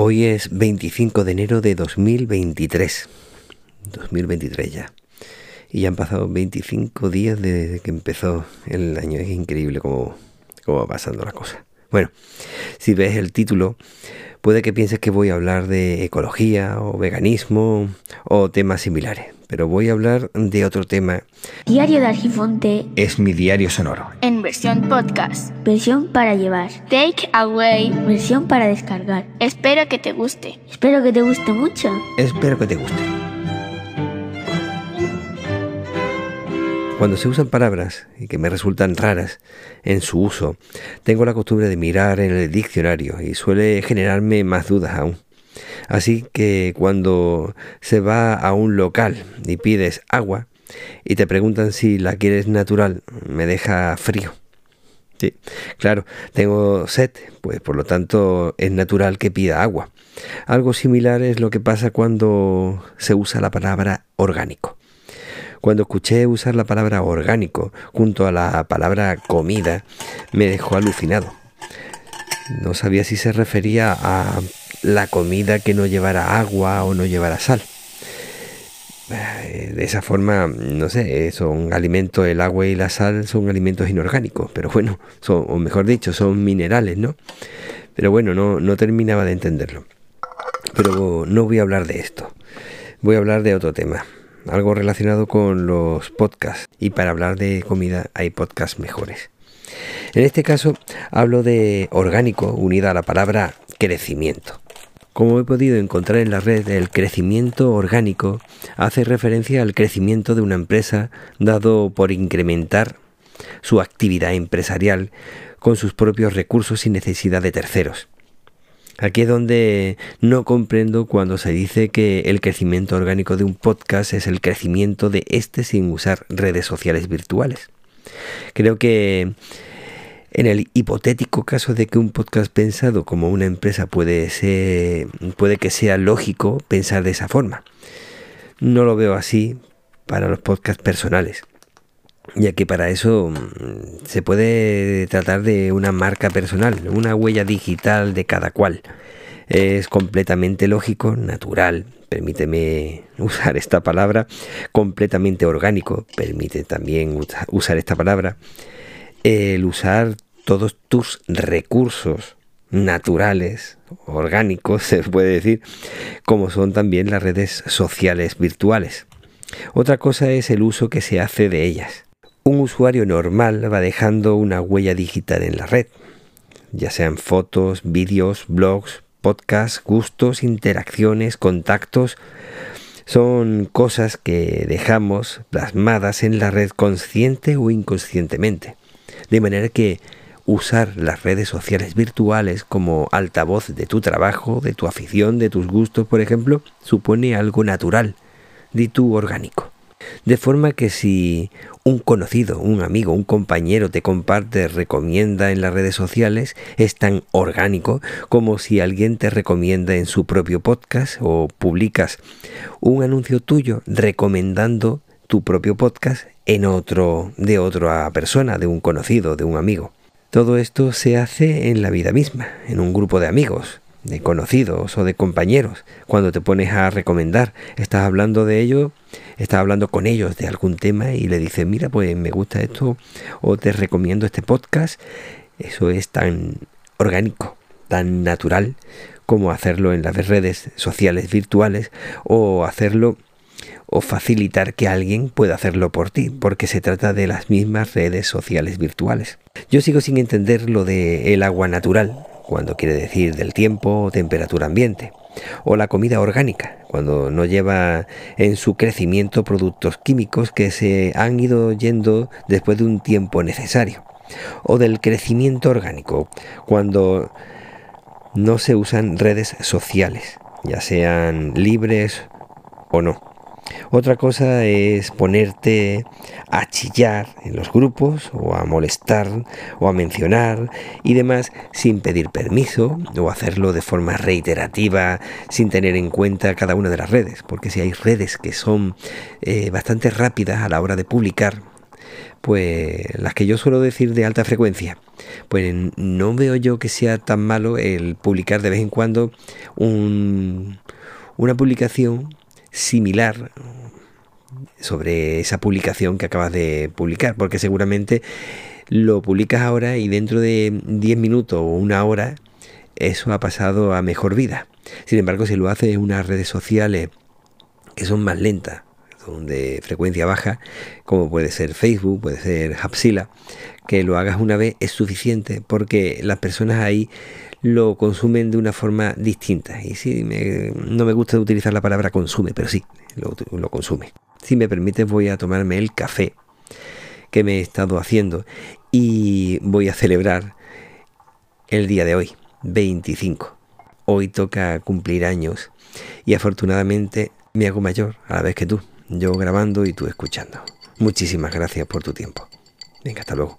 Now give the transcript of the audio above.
Hoy es 25 de enero de 2023. 2023 ya. Y ya han pasado 25 días desde que empezó el año. Es increíble cómo, cómo va pasando la cosa. Bueno, si ves el título, puede que pienses que voy a hablar de ecología o veganismo o temas similares pero voy a hablar de otro tema. Diario de Argifonte es mi diario sonoro. En versión podcast. Versión para llevar. Take away. Versión para descargar. Espero que te guste. Espero que te guste mucho. Espero que te guste. Cuando se usan palabras y que me resultan raras en su uso, tengo la costumbre de mirar en el diccionario y suele generarme más dudas aún. Así que cuando se va a un local y pides agua y te preguntan si la quieres natural, me deja frío. Sí, claro, tengo sed, pues por lo tanto es natural que pida agua. Algo similar es lo que pasa cuando se usa la palabra orgánico. Cuando escuché usar la palabra orgánico junto a la palabra comida, me dejó alucinado. No sabía si se refería a la comida que no llevara agua o no llevara sal. Eh, de esa forma, no sé, son alimentos, el agua y la sal son alimentos inorgánicos, pero bueno, son, o mejor dicho, son minerales, ¿no? Pero bueno, no, no terminaba de entenderlo. Pero no voy a hablar de esto, voy a hablar de otro tema, algo relacionado con los podcasts, y para hablar de comida hay podcasts mejores. En este caso hablo de orgánico unida a la palabra crecimiento. Como he podido encontrar en la red, el crecimiento orgánico hace referencia al crecimiento de una empresa dado por incrementar su actividad empresarial con sus propios recursos sin necesidad de terceros. Aquí es donde no comprendo cuando se dice que el crecimiento orgánico de un podcast es el crecimiento de este sin usar redes sociales virtuales. Creo que en el hipotético caso de que un podcast pensado como una empresa puede, ser, puede que sea lógico pensar de esa forma. No lo veo así para los podcasts personales, ya que para eso mm, se puede tratar de una marca personal, una huella digital de cada cual. Es completamente lógico, natural, permíteme usar esta palabra, completamente orgánico, permite también usar esta palabra el usar todos tus recursos naturales, orgánicos, se puede decir, como son también las redes sociales virtuales. Otra cosa es el uso que se hace de ellas. Un usuario normal va dejando una huella digital en la red, ya sean fotos, vídeos, blogs, podcasts, gustos, interacciones, contactos. Son cosas que dejamos plasmadas en la red consciente o inconscientemente. De manera que usar las redes sociales virtuales como altavoz de tu trabajo, de tu afición, de tus gustos, por ejemplo, supone algo natural, de tu orgánico. De forma que si un conocido, un amigo, un compañero te comparte, recomienda en las redes sociales, es tan orgánico como si alguien te recomienda en su propio podcast o publicas un anuncio tuyo recomendando tu propio podcast en otro de otra persona, de un conocido, de un amigo. Todo esto se hace en la vida misma, en un grupo de amigos, de conocidos o de compañeros. Cuando te pones a recomendar, estás hablando de ello, estás hablando con ellos de algún tema y le dices, mira, pues me gusta esto o te recomiendo este podcast. Eso es tan orgánico, tan natural como hacerlo en las redes sociales virtuales o hacerlo o facilitar que alguien pueda hacerlo por ti, porque se trata de las mismas redes sociales virtuales. Yo sigo sin entender lo de el agua natural, cuando quiere decir del tiempo o temperatura ambiente, o la comida orgánica, cuando no lleva en su crecimiento productos químicos que se han ido yendo después de un tiempo necesario, o del crecimiento orgánico, cuando no se usan redes sociales, ya sean libres o no. Otra cosa es ponerte a chillar en los grupos o a molestar o a mencionar y demás sin pedir permiso o hacerlo de forma reiterativa sin tener en cuenta cada una de las redes. Porque si hay redes que son eh, bastante rápidas a la hora de publicar, pues las que yo suelo decir de alta frecuencia, pues no veo yo que sea tan malo el publicar de vez en cuando una publicación similar sobre esa publicación que acabas de publicar, porque seguramente lo publicas ahora y dentro de 10 minutos o una hora eso ha pasado a mejor vida. Sin embargo, si lo haces en unas redes sociales que son más lentas, son de frecuencia baja, como puede ser Facebook, puede ser Hapsila, que lo hagas una vez es suficiente porque las personas ahí lo consumen de una forma distinta. Y sí, no me gusta utilizar la palabra consume, pero sí, lo, lo consume. Si me permites, voy a tomarme el café que me he estado haciendo y voy a celebrar el día de hoy, 25. Hoy toca cumplir años y afortunadamente me hago mayor a la vez que tú, yo grabando y tú escuchando. Muchísimas gracias por tu tiempo. Venga, hasta luego.